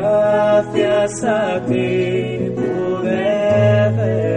gracias a ti pude ver.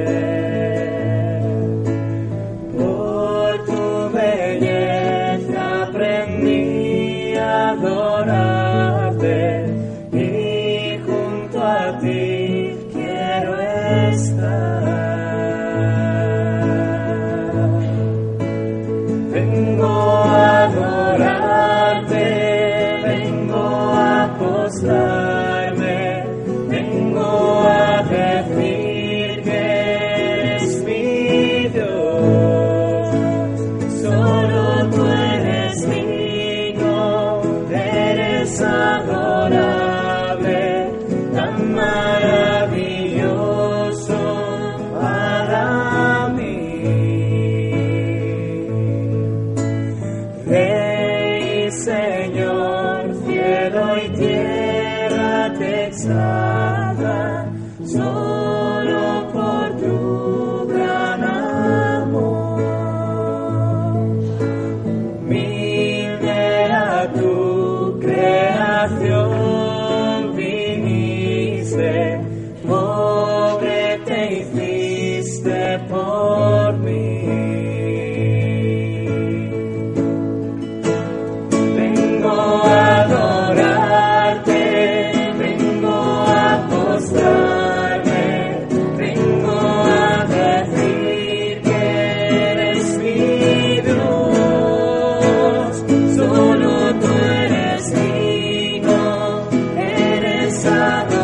Eres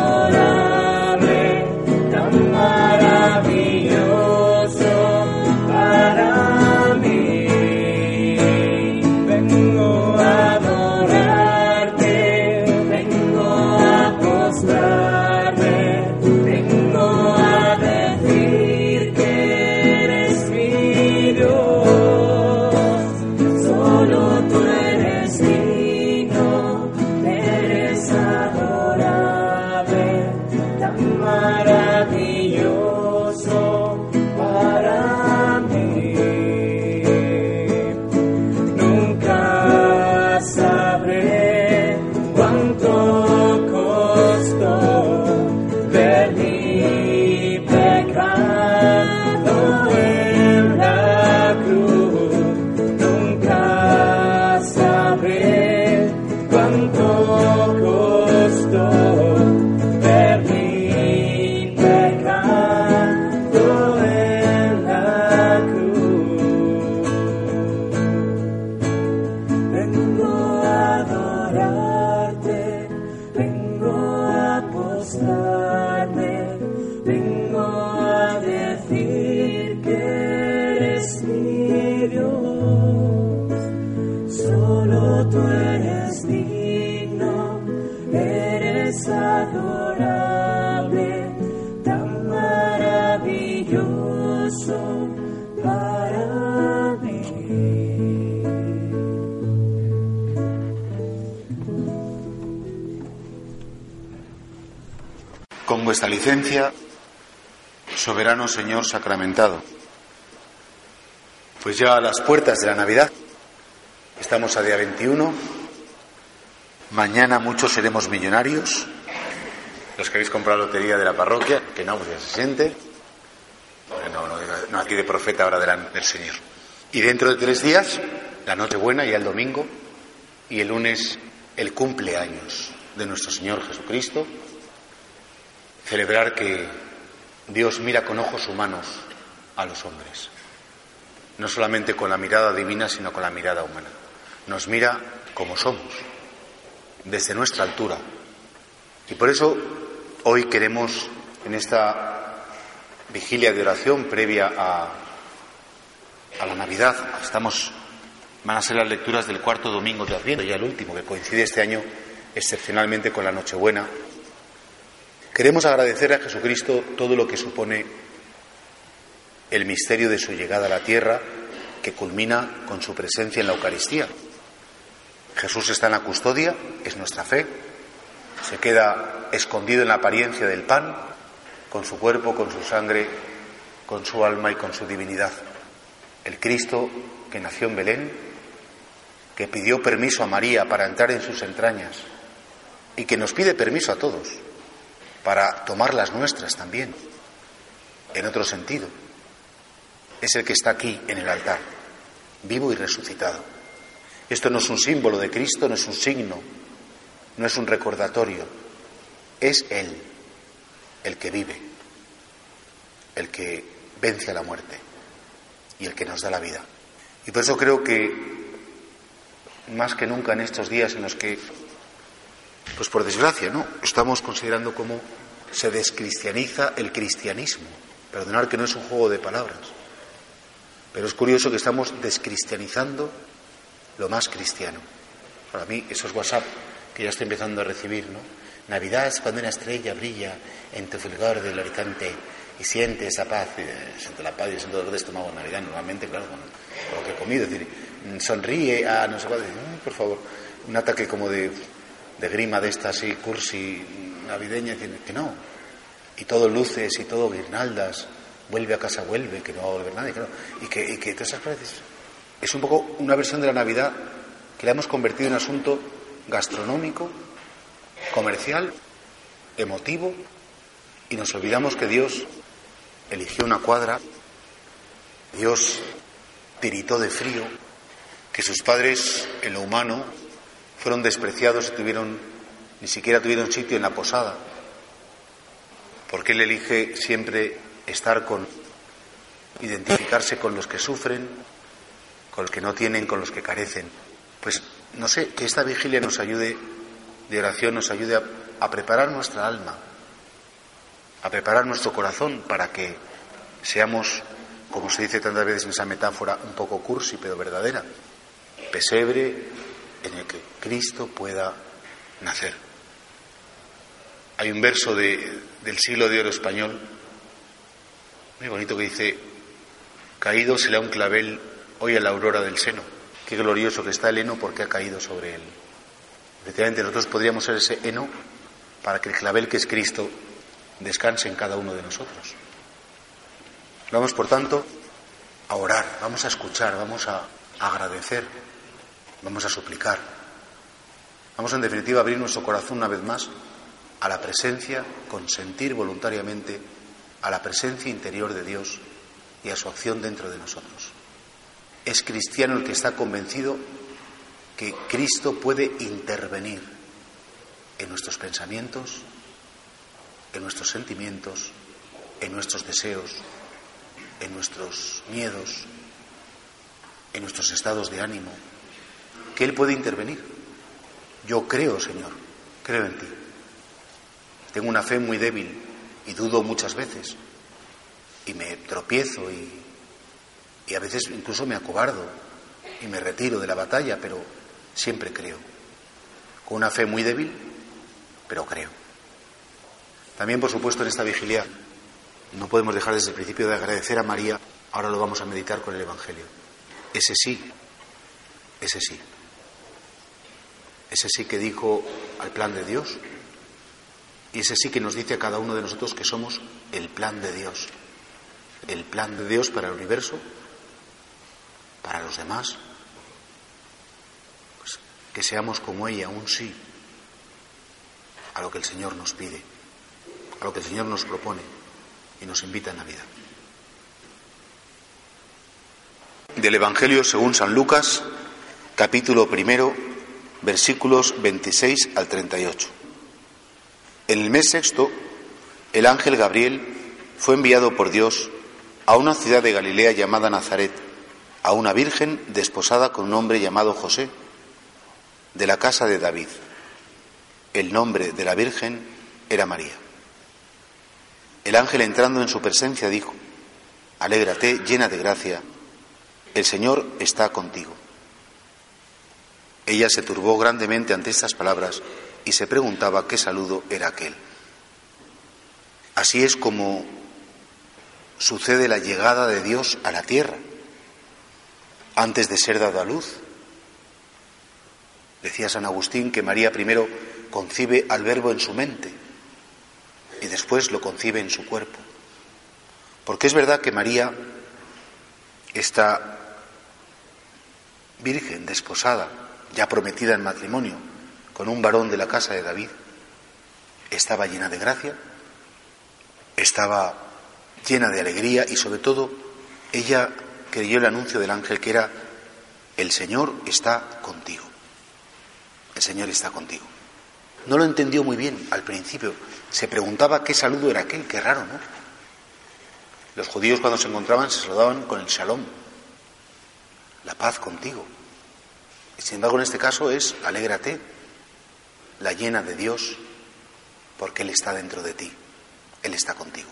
Licencia, soberano Señor sacramentado, pues ya a las puertas de la Navidad, estamos a día 21, mañana muchos seremos millonarios, los que habéis comprado lotería de la parroquia, que no, pues ya se siente, no, no, no aquí de profeta ahora delante del Señor. Y dentro de tres días, la Nochebuena y el domingo, y el lunes el cumpleaños de nuestro Señor Jesucristo, celebrar que Dios mira con ojos humanos a los hombres, no solamente con la mirada divina, sino con la mirada humana. Nos mira como somos, desde nuestra altura. Y por eso hoy queremos, en esta vigilia de oración previa a, la Navidad, estamos, van a ser las lecturas del cuarto domingo de Adviento, ya el último, que coincide este año excepcionalmente con la Nochebuena, Queremos agradecer a Jesucristo todo lo que supone el misterio de su llegada a la tierra, que culmina con su presencia en la Eucaristía. Jesús está en la custodia, es nuestra fe, se queda escondido en la apariencia del pan, con su cuerpo, con su sangre, con su alma y con su divinidad. El Cristo que nació en Belén, que pidió permiso a María para entrar en sus entrañas y que nos pide permiso a todos para tomar las nuestras también, en otro sentido. Es el que está aquí en el altar, vivo y resucitado. Esto no es un símbolo de Cristo, no es un signo, no es un recordatorio, es Él el que vive, el que vence a la muerte y el que nos da la vida. Y por eso creo que más que nunca en estos días en los que, pues por desgracia, ¿no? Estamos considerando cómo se descristianiza el cristianismo. Perdonar que no es un juego de palabras. Pero es curioso que estamos descristianizando lo más cristiano. Para mí, esos WhatsApp que ya estoy empezando a recibir, ¿no? Navidad es cuando una estrella brilla en tu fulgor del horizonte y siente esa paz, siente la paz y siente dolor de estómago en Navidad, normalmente, claro, con, lo que he comido, es decir, sonríe, a no sé cuál, por favor, un ataque como de, de grima de esta así, cursi, navideña, que no, y todo luces y todo guirnaldas, vuelve a casa, vuelve, que no va a volver nadie, y que, y que todas esas es un poco una versión de la Navidad que la hemos convertido en asunto gastronómico, comercial, emotivo, y nos olvidamos que Dios eligió una cuadra, Dios tiritó de frío, que sus padres en lo humano fueron despreciados y tuvieron, ni siquiera tuvieron sitio en la posada, porque Él elige siempre estar con, identificarse con los que sufren, con los que no tienen, con los que carecen. Pues no sé, que esta vigilia nos ayude, de oración, nos ayude a, a preparar nuestra alma, a preparar nuestro corazón para que seamos, como se dice tantas veces en esa metáfora, un poco cursi, pero verdadera, pesebre en el que Cristo pueda nacer. Hay un verso de, del siglo de oro español, muy bonito, que dice, caído se le da un clavel hoy a la aurora del seno. Qué glorioso que está el heno porque ha caído sobre él. Efectivamente, nosotros podríamos ser ese heno para que el clavel que es Cristo descanse en cada uno de nosotros. Vamos, por tanto, a orar, vamos a escuchar, vamos a agradecer, vamos a suplicar. Vamos, en definitiva, a abrir nuestro corazón una vez más a la presencia, consentir voluntariamente a la presencia interior de Dios y a su acción dentro de nosotros. Es cristiano el que está convencido que Cristo puede intervenir en nuestros pensamientos, en nuestros sentimientos, en nuestros deseos, en nuestros miedos, en nuestros estados de ánimo, que Él puede intervenir. Yo creo, Señor, creo en ti. Tengo una fe muy débil y dudo muchas veces y me tropiezo y, y a veces incluso me acobardo y me retiro de la batalla, pero siempre creo. Con una fe muy débil, pero creo. También, por supuesto, en esta vigilia no podemos dejar desde el principio de agradecer a María, ahora lo vamos a meditar con el Evangelio. Ese sí, ese sí. Ese sí que dijo al plan de Dios y ese sí que nos dice a cada uno de nosotros que somos el plan de Dios. El plan de Dios para el universo, para los demás. Pues que seamos como ella, un sí a lo que el Señor nos pide, a lo que el Señor nos propone y nos invita en la vida. Del Evangelio según San Lucas, capítulo primero, versículos 26 al 38. En el mes sexto, el ángel Gabriel fue enviado por Dios a una ciudad de Galilea llamada Nazaret, a una virgen desposada con un hombre llamado José, de la casa de David. El nombre de la virgen era María. El ángel entrando en su presencia dijo, Alégrate, llena de gracia, el Señor está contigo. Ella se turbó grandemente ante estas palabras y se preguntaba qué saludo era aquel. Así es como sucede la llegada de Dios a la tierra, antes de ser dado a luz. Decía San Agustín que María primero concibe al verbo en su mente y después lo concibe en su cuerpo. Porque es verdad que María, esta virgen desposada, ya prometida en matrimonio, con un varón de la casa de David, estaba llena de gracia, estaba llena de alegría y sobre todo ella creyó el anuncio del ángel que era, el Señor está contigo, el Señor está contigo. No lo entendió muy bien al principio, se preguntaba qué saludo era aquel, qué raro, ¿no? Los judíos cuando se encontraban se saludaban con el shalom, la paz contigo. Sin embargo en este caso es alégrate, la llena de Dios, porque Él está dentro de ti, Él está contigo.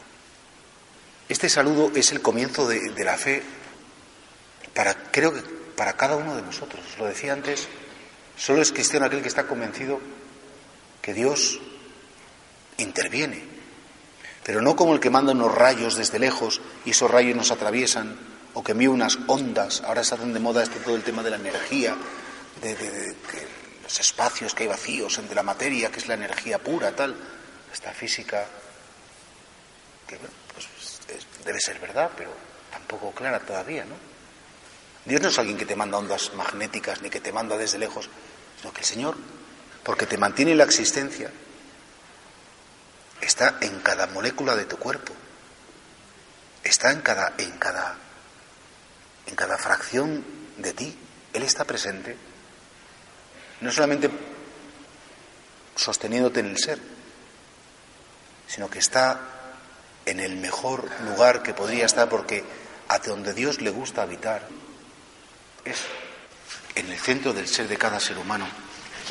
Este saludo es el comienzo de, la fe para, creo que para cada uno de nosotros. Lo decía antes, solo es cristiano aquel que está convencido que Dios interviene, pero no como el que manda unos rayos desde lejos y esos rayos nos atraviesan, o que envía unas ondas, ahora se hacen de moda este todo el tema de la energía, de, los espacios que hay vacíos, de la materia, que es la energía pura, tal, esta física, que pues, debe ser verdad, pero tampoco clara todavía, ¿no? Dios no es alguien que te manda ondas magnéticas ni que te manda desde lejos, sino que el Señor, porque te mantiene la existencia, está en cada molécula de tu cuerpo, está en cada, en cada, en cada fracción de ti. Él está presente, no solamente sosteniéndote en el ser, sino que está en el mejor lugar que podría estar porque a donde Dios le gusta habitar es en el centro del ser de cada ser humano,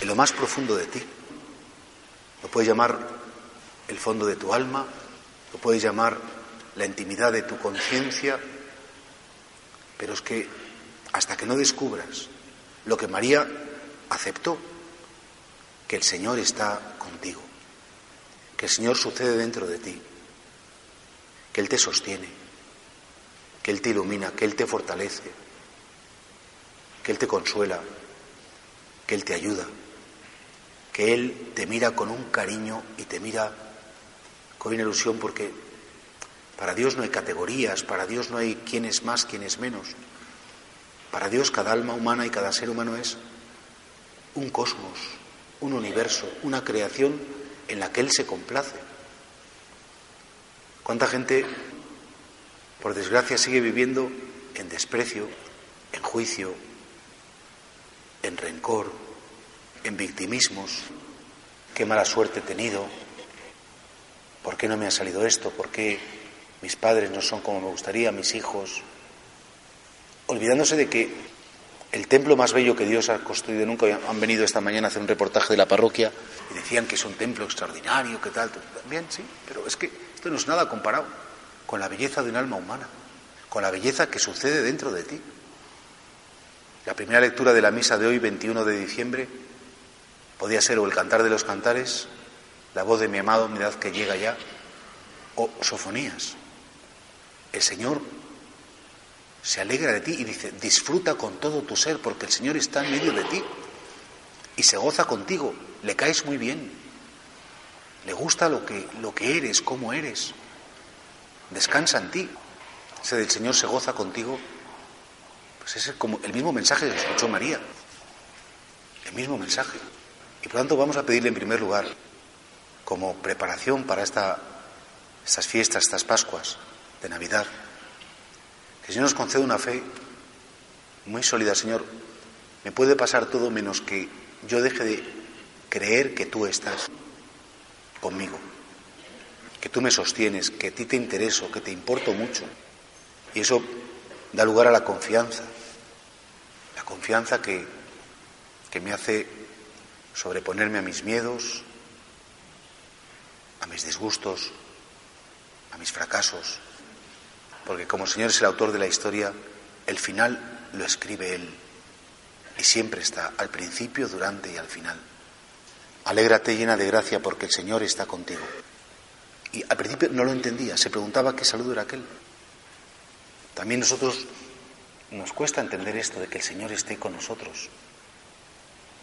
en lo más profundo de ti. Lo puedes llamar el fondo de tu alma, lo puedes llamar la intimidad de tu conciencia, pero es que hasta que no descubras lo que María aceptó, que el Señor está contigo, que el Señor sucede dentro de ti, que Él te sostiene, que Él te ilumina, que Él te fortalece, que Él te consuela, que Él te ayuda, que Él te mira con un cariño y te mira con una ilusión porque para Dios no hay categorías, para Dios no hay quién es más, quién es menos. Para Dios cada alma humana y cada ser humano es un cosmos, un universo, una creación en la que Él se complace. ¿Cuánta gente, por desgracia, sigue viviendo en desprecio, en juicio, en rencor, en victimismos? ¿Qué mala suerte he tenido? ¿Por qué no me ha salido esto? ¿Por qué mis padres no son como me gustaría, mis hijos? Olvidándose de que el templo más bello que Dios ha construido nunca. Han venido esta mañana a hacer un reportaje de la parroquia y decían que es un templo extraordinario, que tal. También, sí, pero es que esto no es nada comparado con la belleza de un alma humana, con la belleza que sucede dentro de ti. La primera lectura de la misa de hoy, 21 de diciembre, podía ser o el cantar de los cantares, la voz de mi amado, mi edad que llega ya, o sofonías. El Señor se alegra de ti y dice, disfruta con todo tu ser porque el Señor está en medio de ti y se goza contigo, le caes muy bien, le gusta lo que, lo que eres, cómo eres, descansa en ti. Ese del Señor se goza contigo, pues es como el mismo mensaje que escuchó María, el mismo mensaje. Y por tanto vamos a pedirle en primer lugar, como preparación para esta, estas fiestas, estas Pascuas de Navidad, el Señor nos concede una fe muy sólida, Señor. Me puede pasar todo menos que yo deje de creer que tú estás conmigo, que tú me sostienes, que a ti te intereso, que te importo mucho. Y eso da lugar a la confianza, la confianza que, que me hace sobreponerme a mis miedos, a mis disgustos, a mis fracasos, porque como el Señor es el autor de la historia, el final lo escribe Él y siempre está al principio, durante y al final. Alégrate llena de gracia porque el Señor está contigo. Y al principio no lo entendía, se preguntaba qué saludo era aquel. También nosotros nos cuesta entender esto de que el Señor esté con nosotros.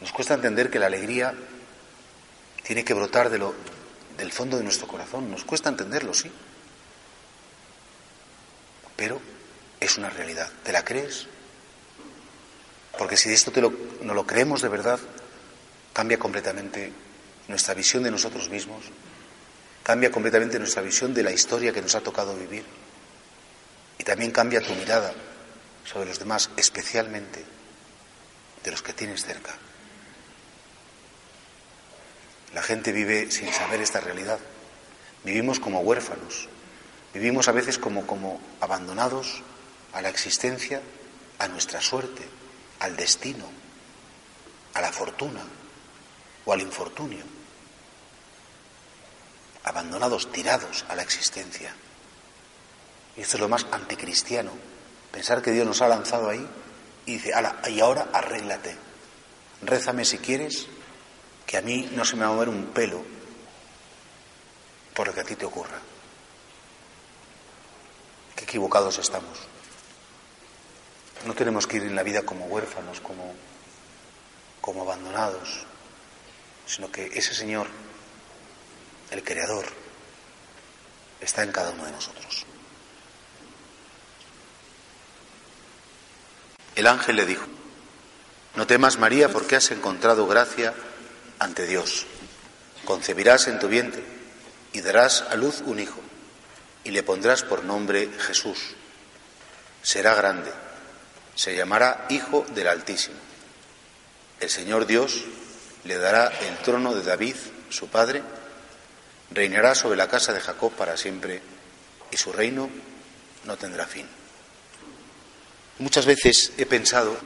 Nos cuesta entender que la alegría tiene que brotar del fondo de nuestro corazón. Nos cuesta entenderlo, sí. Pero es una realidad. ¿Te la crees? Porque si esto no lo creemos de verdad, cambia completamente nuestra visión de nosotros mismos, cambia completamente nuestra visión de la historia que nos ha tocado vivir y también cambia tu mirada sobre los demás, especialmente de los que tienes cerca. La gente vive sin saber esta realidad. Vivimos como huérfanos, vivimos a veces como, como abandonados a la existencia, a nuestra suerte, al destino, a la fortuna o al infortunio. Abandonados, tirados a la existencia. Y esto es lo más anticristiano, pensar que Dios nos ha lanzado ahí y dice, ala, y ahora arréglate, rézame si quieres, que a mí no se me va a mover un pelo por lo que a ti te ocurra. Equivocados estamos. No tenemos que ir en la vida como huérfanos, como, como abandonados, sino que ese Señor, el Creador, está en cada uno de nosotros. El ángel le dijo, no temas María porque has encontrado gracia ante Dios. Concebirás en tu vientre y darás a luz un hijo y le pondrás por nombre Jesús. Será grande, se llamará Hijo del Altísimo. El Señor Dios le dará el trono de David, su padre, reinará sobre la casa de Jacob para siempre y su reino no tendrá fin. Muchas veces he pensado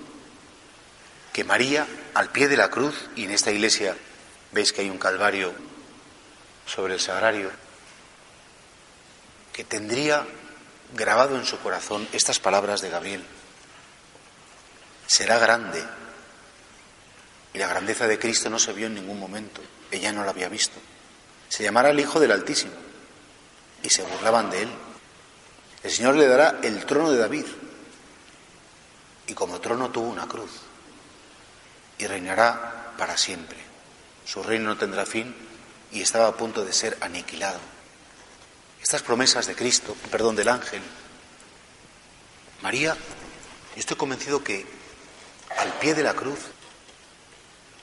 que María, al pie de la cruz, y en esta iglesia veis que hay un calvario sobre el sagrario, que tendría grabado en su corazón estas palabras de Gabriel. Será grande. Y la grandeza de Cristo no se vio en ningún momento. Ella no la había visto. Se llamará el Hijo del Altísimo. Y se burlaban de él. El Señor le dará el trono de David. Y como trono tuvo una cruz y reinará para siempre. Su reino no tendrá fin y estaba a punto de ser aniquilado. Estas promesas de Cristo, perdón, del ángel, María, yo estoy convencido que al pie de la cruz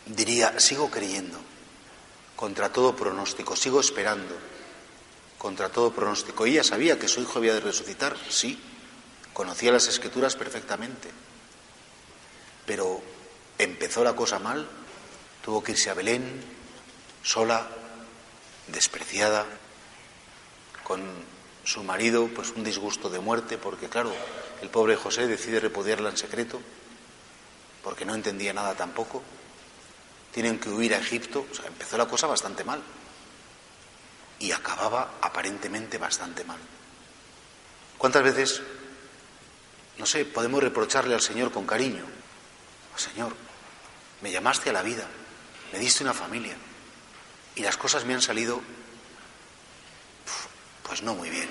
diría, sigo creyendo, contra todo pronóstico, sigo esperando, contra todo pronóstico. Ella sabía que su hijo había de resucitar, sí, conocía las escrituras perfectamente, pero empezó la cosa mal, tuvo que irse a Belén, sola, despreciada, con su marido, pues un disgusto de muerte, porque claro, el pobre José decide repudiarla en secreto, porque no entendía nada tampoco. Tienen que huir a Egipto, o sea, empezó la cosa bastante mal. Y acababa aparentemente bastante mal. ¿Cuántas veces, no sé, podemos reprocharle al Señor con cariño? Señor, me llamaste a la vida, me diste una familia y las cosas me han salido pues no muy bien.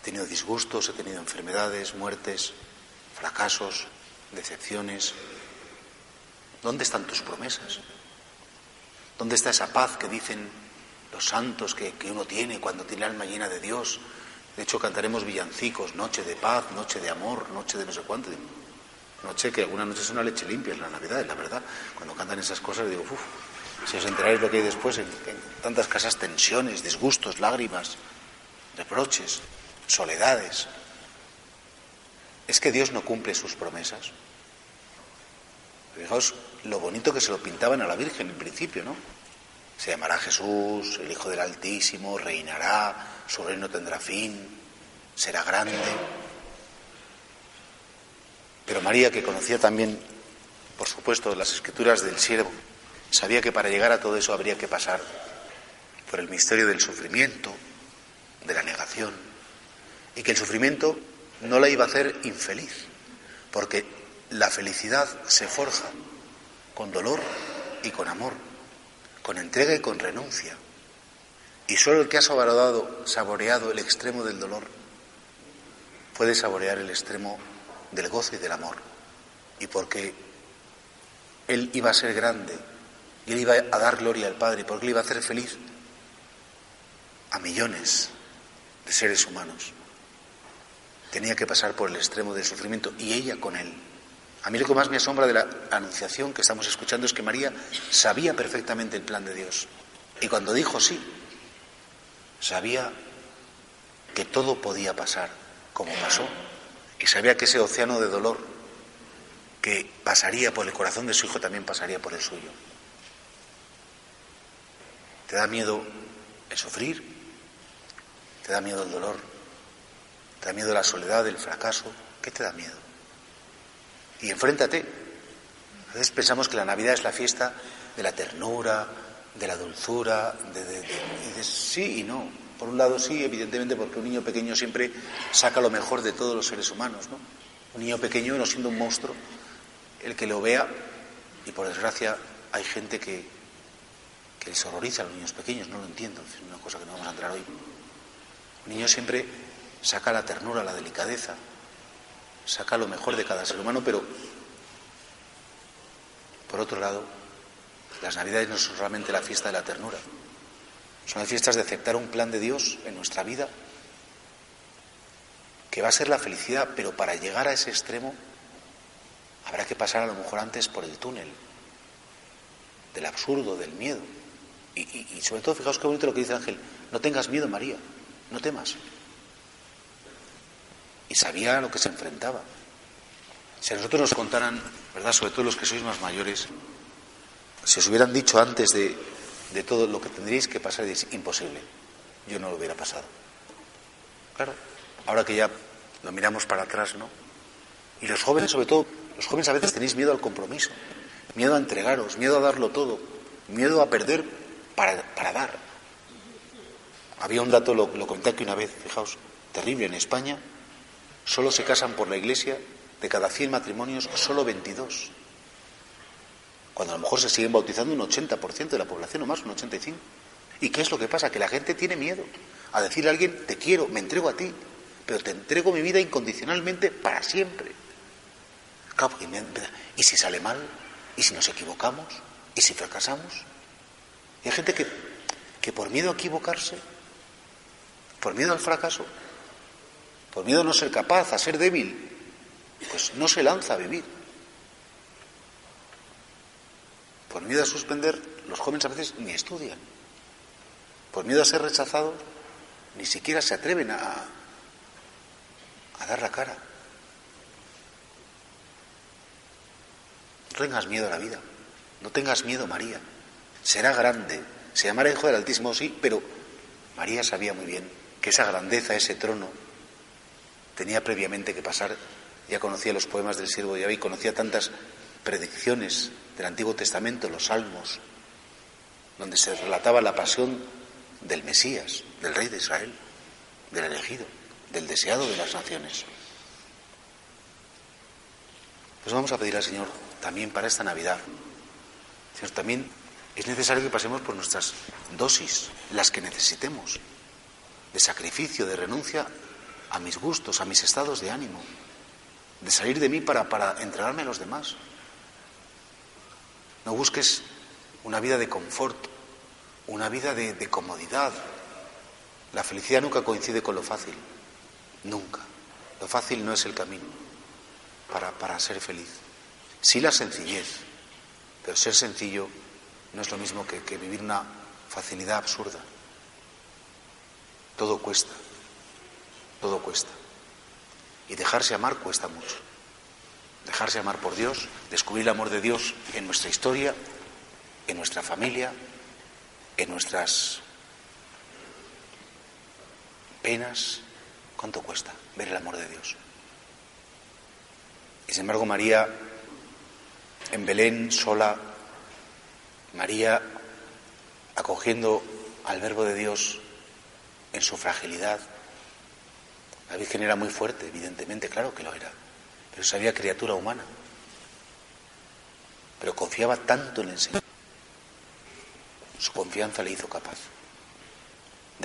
He tenido disgustos, he tenido enfermedades, muertes, fracasos, decepciones. ¿Dónde están tus promesas? ¿Dónde está esa paz que dicen los santos que, que uno tiene cuando tiene el alma llena de Dios? De hecho, cantaremos villancicos, noche de paz, noche de amor, noche de no sé cuánto. Noche que alguna noche es una leche limpia, es la Navidad, es la verdad. Cuando cantan esas cosas digo, uff, si os enteráis lo que hay después, en, tantas casas tensiones, disgustos, lágrimas, reproches, soledades. Es que Dios no cumple sus promesas. Fijaos lo bonito que se lo pintaban a la Virgen en principio, ¿no? Se llamará Jesús, el Hijo del Altísimo, reinará, su reino tendrá fin, será grande. Pero María, que conocía también, por supuesto, las escrituras del siervo, sabía que para llegar a todo eso habría que pasar por el misterio del sufrimiento, de la negación, y que el sufrimiento no la iba a hacer infeliz, porque la felicidad se forja con dolor y con amor, con entrega y con renuncia. Y solo el que ha saboreado, saboreado el extremo del dolor puede saborear el extremo del gozo y del amor. Y porque Él iba a ser grande y Él iba a dar gloria al Padre, porque Él iba a hacer feliz a millones de seres humanos. Tenía que pasar por el extremo del sufrimiento y ella con Él. A mí lo que más me asombra de la anunciación que estamos escuchando es que María sabía perfectamente el plan de Dios. Y cuando dijo sí, sabía que todo podía pasar como pasó. Y sabía que ese océano de dolor que pasaría por el corazón de su hijo también pasaría por el suyo. ¿Te da miedo el sufrir? ¿Te da miedo el dolor? ¿Te da miedo la soledad, el fracaso? ¿Qué te da miedo? Y enfréntate. A veces pensamos que la Navidad es la fiesta de la ternura, de la dulzura, de, y dices sí y no. Por un lado sí, evidentemente, porque un niño pequeño siempre saca lo mejor de todos los seres humanos, ¿no? Un niño pequeño, no siendo un monstruo, el que lo vea, y por desgracia hay gente que, que les horroriza a los niños pequeños, no lo entiendo, es una cosa que no vamos a entrar hoy. Un niño siempre saca la ternura, la delicadeza, saca lo mejor de cada ser humano, pero por otro lado, las Navidades no son solamente la fiesta de la ternura, son las fiestas de aceptar un plan de Dios en nuestra vida que va a ser la felicidad, pero para llegar a ese extremo habrá que pasar a lo mejor antes por el túnel del absurdo, del miedo. Y, sobre todo, fijaos qué bonito lo que dice Ángel, no tengas miedo, María, no temas. Y sabía a lo que se enfrentaba. Si a nosotros nos contaran, ¿verdad? Sobre todo los que sois más mayores, si os hubieran dicho antes de, de todo lo que tendríais que pasar, es imposible. Yo no lo hubiera pasado. Claro, ahora que ya lo miramos para atrás, ¿no? Y los jóvenes, sobre todo, los jóvenes a veces tenéis miedo al compromiso, miedo a entregaros, miedo a darlo todo, miedo a perder para, dar. Había un dato, lo, lo conté aquí una vez, fijaos, terrible, en España solo se casan por la iglesia, de cada 100 matrimonios, solo 22 cuando a lo mejor se siguen bautizando un 80% de la población o más, un 85%. ¿Y qué es lo que pasa? Que la gente tiene miedo a decirle a alguien, te quiero, me entrego a ti, pero te entrego mi vida incondicionalmente para siempre. ¿y si sale mal? ¿Y si nos equivocamos? ¿Y si fracasamos? Y hay gente que, que por miedo a equivocarse, por miedo al fracaso, por miedo a no ser capaz, a ser débil, pues no se lanza a vivir. Por miedo a suspender, los jóvenes a veces ni estudian. Por miedo a ser rechazados, ni siquiera se atreven a, a dar la cara. No tengas miedo a la vida. No tengas miedo, María. Será grande. Se llamará hijo del Altísimo, sí, pero María sabía muy bien que esa grandeza, ese trono, tenía previamente que pasar. Ya conocía los poemas del siervo de Yahvé, conocía tantas predicciones del Antiguo Testamento, los Salmos, donde se relataba la pasión del Mesías, del Rey de Israel, del elegido, del deseado de las naciones. Pues vamos a pedir al Señor también para esta Navidad. Señor, también es necesario que pasemos por nuestras dosis, las que necesitemos, de sacrificio, de renuncia a mis gustos, a mis estados de ánimo, de salir de mí para, para entregarme a los demás. No busques una vida de confort, una vida de, comodidad. La felicidad nunca coincide con lo fácil, nunca. Lo fácil no es el camino para, para ser feliz. Sí la sencillez, pero ser sencillo no es lo mismo que, vivir una facilidad absurda. Todo cuesta, todo cuesta. Y dejarse amar cuesta mucho dejarse amar por Dios, descubrir el amor de Dios en nuestra historia, en nuestra familia, en nuestras penas. ¿Cuánto cuesta ver el amor de Dios? Y sin embargo, María, en Belén, sola, María acogiendo al Verbo de Dios en su fragilidad. La Virgen era muy fuerte, evidentemente, claro que lo era pero sabía criatura humana. Pero confiaba tanto en el Señor. Su confianza le hizo capaz.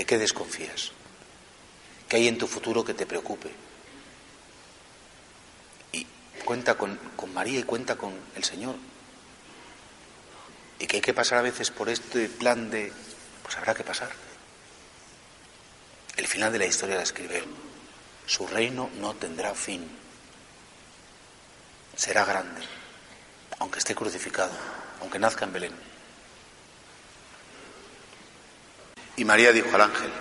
qué desconfías? ¿Qué hay en tu futuro que te preocupe? Y cuenta con, con María y cuenta con el Señor. Y que hay que pasar a veces por este plan de, pues habrá que pasar. El final de la historia la escribe él. Su reino no tendrá fin. Será grande, aunque esté crucificado, aunque nazca en Belén. Y María dijo al ángel,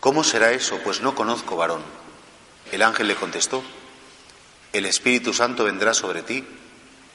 ¿cómo será eso? Pues no conozco varón. El ángel le contestó, el Espíritu Santo vendrá sobre ti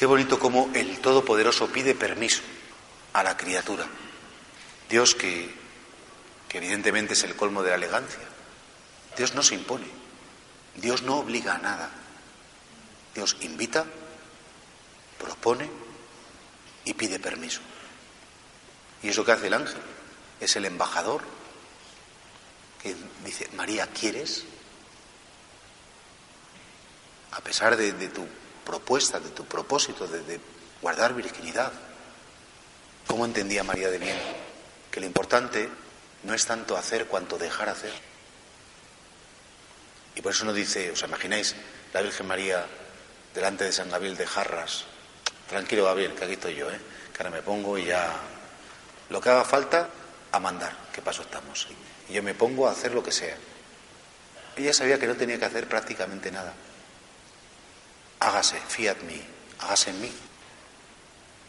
Qué bonito como el Todopoderoso pide permiso a la criatura. Dios que, que evidentemente es el colmo de la elegancia, Dios no se impone, Dios no obliga a nada. Dios invita, propone y pide permiso. Y eso que hace el ángel es el embajador que dice, María, ¿quieres? A pesar de, de tu propuesta, de tu propósito de, guardar virginidad. ¿Cómo entendía María de bien? Que lo importante no es tanto hacer cuanto dejar hacer. Y por eso no dice, ¿os imagináis la Virgen María delante de San Gabriel de jarras? Tranquilo, Gabriel, que aquí estoy yo, ¿eh? Que ahora me pongo y ya. Lo que haga falta, a mandar. ¿Qué paso estamos? Y yo me pongo a hacer lo que sea. Ella sabía que no tenía que hacer prácticamente nada. Hágase, fiat mí, hágase en mí,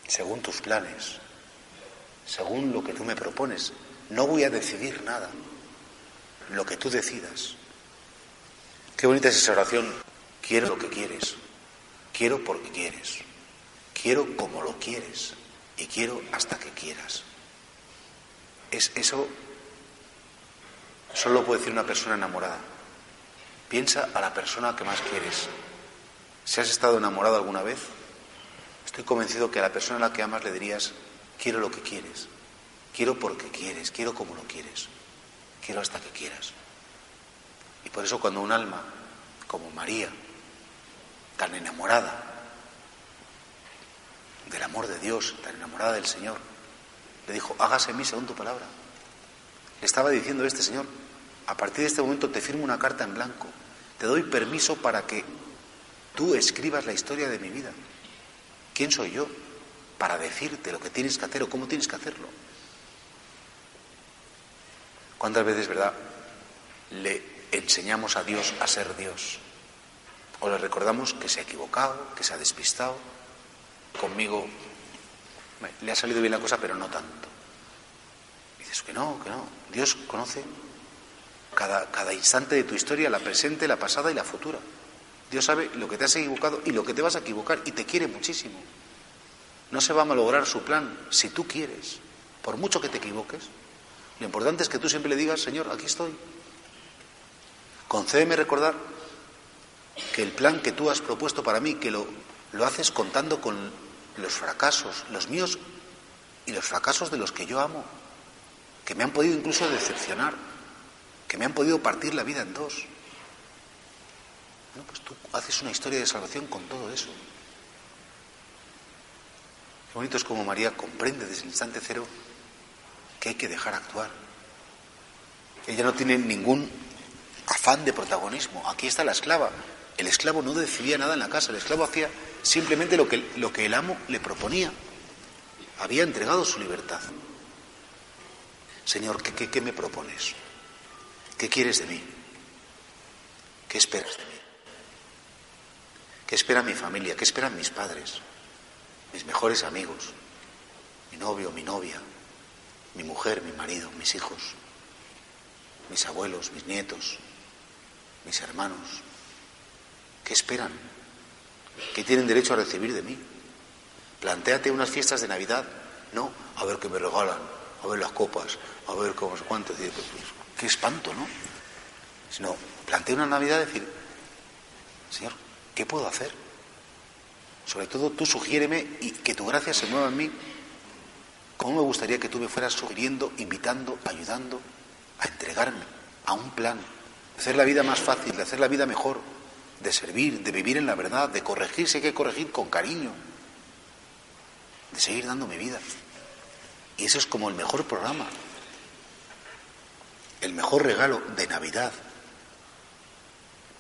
según tus planes, según lo que tú me propones. No voy a decidir nada, lo que tú decidas. Qué bonita es esa oración. Quiero lo que quieres. Quiero porque quieres. Quiero como lo quieres. Y quiero hasta que quieras. Es eso solo lo puede decir una persona enamorada. Piensa a la persona que más quieres. Si has estado enamorado alguna vez, estoy convencido que a la persona a la que amas le dirías, quiero lo que quieres. Quiero porque quieres. Quiero como lo quieres. Quiero hasta que quieras. Y por eso cuando un alma como María, tan enamorada del amor de Dios, tan enamorada del Señor, le dijo, hágase en mí según tu palabra. Le estaba diciendo este Señor, a partir de este momento te firmo una carta en blanco, te doy permiso para que tú escribas la historia de mi vida. ¿Quién soy yo para decirte lo que tienes que hacer o cómo tienes que hacerlo? ¿Cuántas veces, verdad, le enseñamos a Dios a ser Dios? O le recordamos que se ha equivocado, que se ha despistado. Conmigo le ha salido bien la cosa, pero no tanto. dices que no, que no. Dios conoce cada, cada instante de tu historia, la presente, la pasada y la futura. Dios sabe lo que te has equivocado y lo que te vas a equivocar y te quiere muchísimo. No se va a malograr su plan si tú quieres, por mucho que te equivoques. Lo importante es que tú siempre le digas, Señor, aquí estoy. Concédeme recordar que el plan que tú has propuesto para mí, que lo, lo haces contando con los fracasos, los míos y los fracasos de los que yo amo, que me han podido incluso decepcionar, que me han podido partir la vida en dos. No, pues tú haces una historia de salvación con todo eso. Qué bonito es como María comprende desde el instante cero que hay que dejar actuar. Ella no tiene ningún afán de protagonismo. Aquí está la esclava. El esclavo no decidía nada en la casa, el esclavo hacía simplemente lo que, lo que el amo le proponía. Había entregado su libertad. Señor, ¿qué, me propones? ¿Qué quieres de mí? ¿Qué esperas de mí? ¿Qué espera mi familia? ¿Qué esperan mis padres? Mis mejores amigos, mi novio, mi novia, mi mujer, mi marido, mis hijos, mis abuelos, mis nietos, mis hermanos. ¿Qué esperan? ¿Qué tienen derecho a recibir de mí? Plantéate unas fiestas de Navidad, no, a ver qué me regalan, a ver las copas, a ver cómo cuánto. Qué espanto, ¿no? sino plantea una Navidad de decir, Señor, ¿qué puedo hacer? Sobre todo tú sugiéreme y que tu gracia se mueva en mí. ¿Cómo me gustaría que tú me fueras sugiriendo, invitando, ayudando a entregarme a un plan, de hacer la vida más fácil, de hacer la vida mejor, de servir, de vivir en la verdad, de corregir si hay que corregir con cariño, de seguir dando mi vida? Y eso es como el mejor programa, el mejor regalo de Navidad.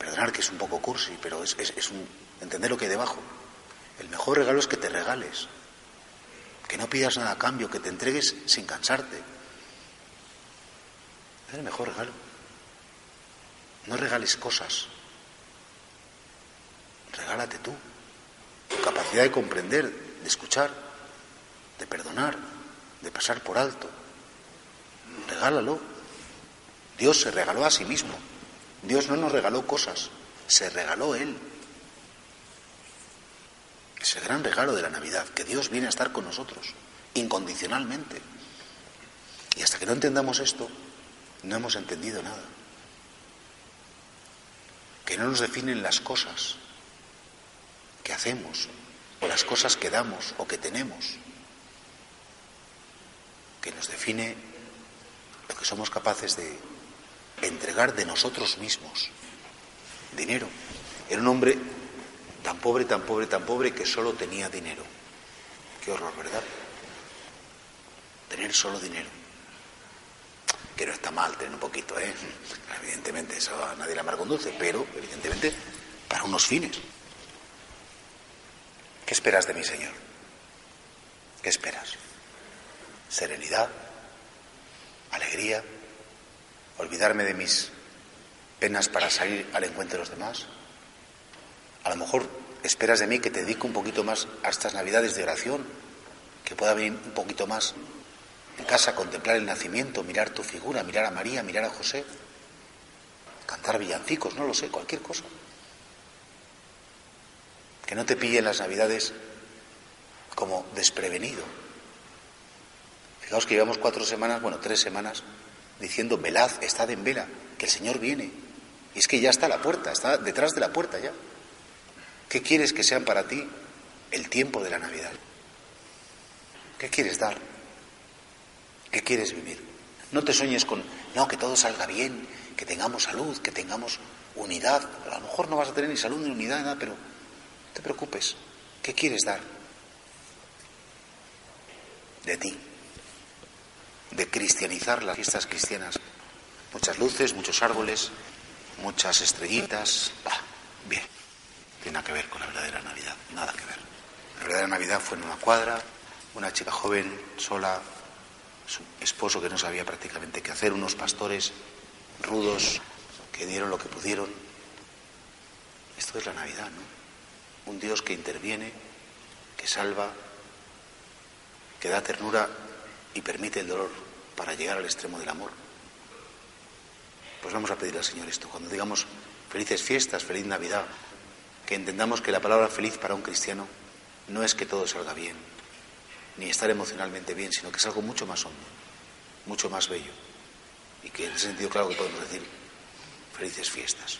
Perdonar que es un poco cursi, pero es, un entender lo que hay debajo. El mejor regalo es que te regales, que no pidas nada a cambio, que te entregues sin cansarte. Es el mejor regalo. No regales cosas. Regálate tú. Tu capacidad de comprender, de escuchar, de perdonar, de pasar por alto. Regálalo. Dios se regaló a sí mismo. Dios no nos regaló cosas, se regaló Él. Es el gran regalo de la Navidad, que Dios viene a estar con nosotros, incondicionalmente. Y hasta que no entendamos esto, no hemos entendido nada. Que no nos definen las cosas que hacemos, o las cosas que damos o que tenemos que nos define lo que somos capaces de entregar de nosotros mismos. Dinero. Era un hombre tan pobre, tan pobre, tan pobre que solo tenía dinero. Qué horror, ¿verdad? Tener solo dinero. Que no está mal tener un poquito, ¿eh? Evidentemente, eso a nadie un dulce, pero evidentemente para unos fines. ¿Qué esperas de mí, Señor? ¿Qué esperas? serenidad, alegría, olvidarme de mis penas para salir al encuentro de los demás. A lo mejor esperas de mí que te dedique un poquito más a estas navidades de oración, que pueda venir un poquito más en casa contemplar el nacimiento, mirar tu figura, mirar a María, mirar a José, cantar villancicos, no lo sé, cualquier cosa. Que no te pillen las navidades como desprevenido, Fijaos que llevamos cuatro semanas, bueno, tres semanas, diciendo, velad, estad en vela, que el Señor viene. Y es que ya está a la puerta, está detrás de la puerta ya. ¿Qué quieres que sean para ti el tiempo de la Navidad? ¿Qué quieres dar? ¿Qué quieres vivir? No te sueñes con, no, que todo salga bien, que tengamos salud, que tengamos unidad. A lo mejor no vas a tener ni salud ni unidad, nada, pero no te preocupes. ¿Qué quieres dar? De ti de cristianizar las fiestas cristianas. Muchas luces, muchos árboles, muchas estrellitas. bien, tiene nada que ver con la verdadera Navidad, nada que ver. La verdadera Navidad fue en una cuadra, una chica joven, sola, su esposo que no sabía prácticamente qué hacer, unos pastores rudos que dieron lo que pudieron. Esto es la Navidad, ¿no? Un Dios que interviene, que salva, que da ternura y permite el dolor para llegar al extremo del amor. Pues vamos a pedirle al Señor esto. Cuando digamos felices fiestas, feliz Navidad, que entendamos que la palabra feliz para un cristiano no es que todo salga bien, ni estar emocionalmente bien, sino que es algo mucho más hondo, mucho más bello. Y que en ese sentido, claro que podemos decir felices fiestas.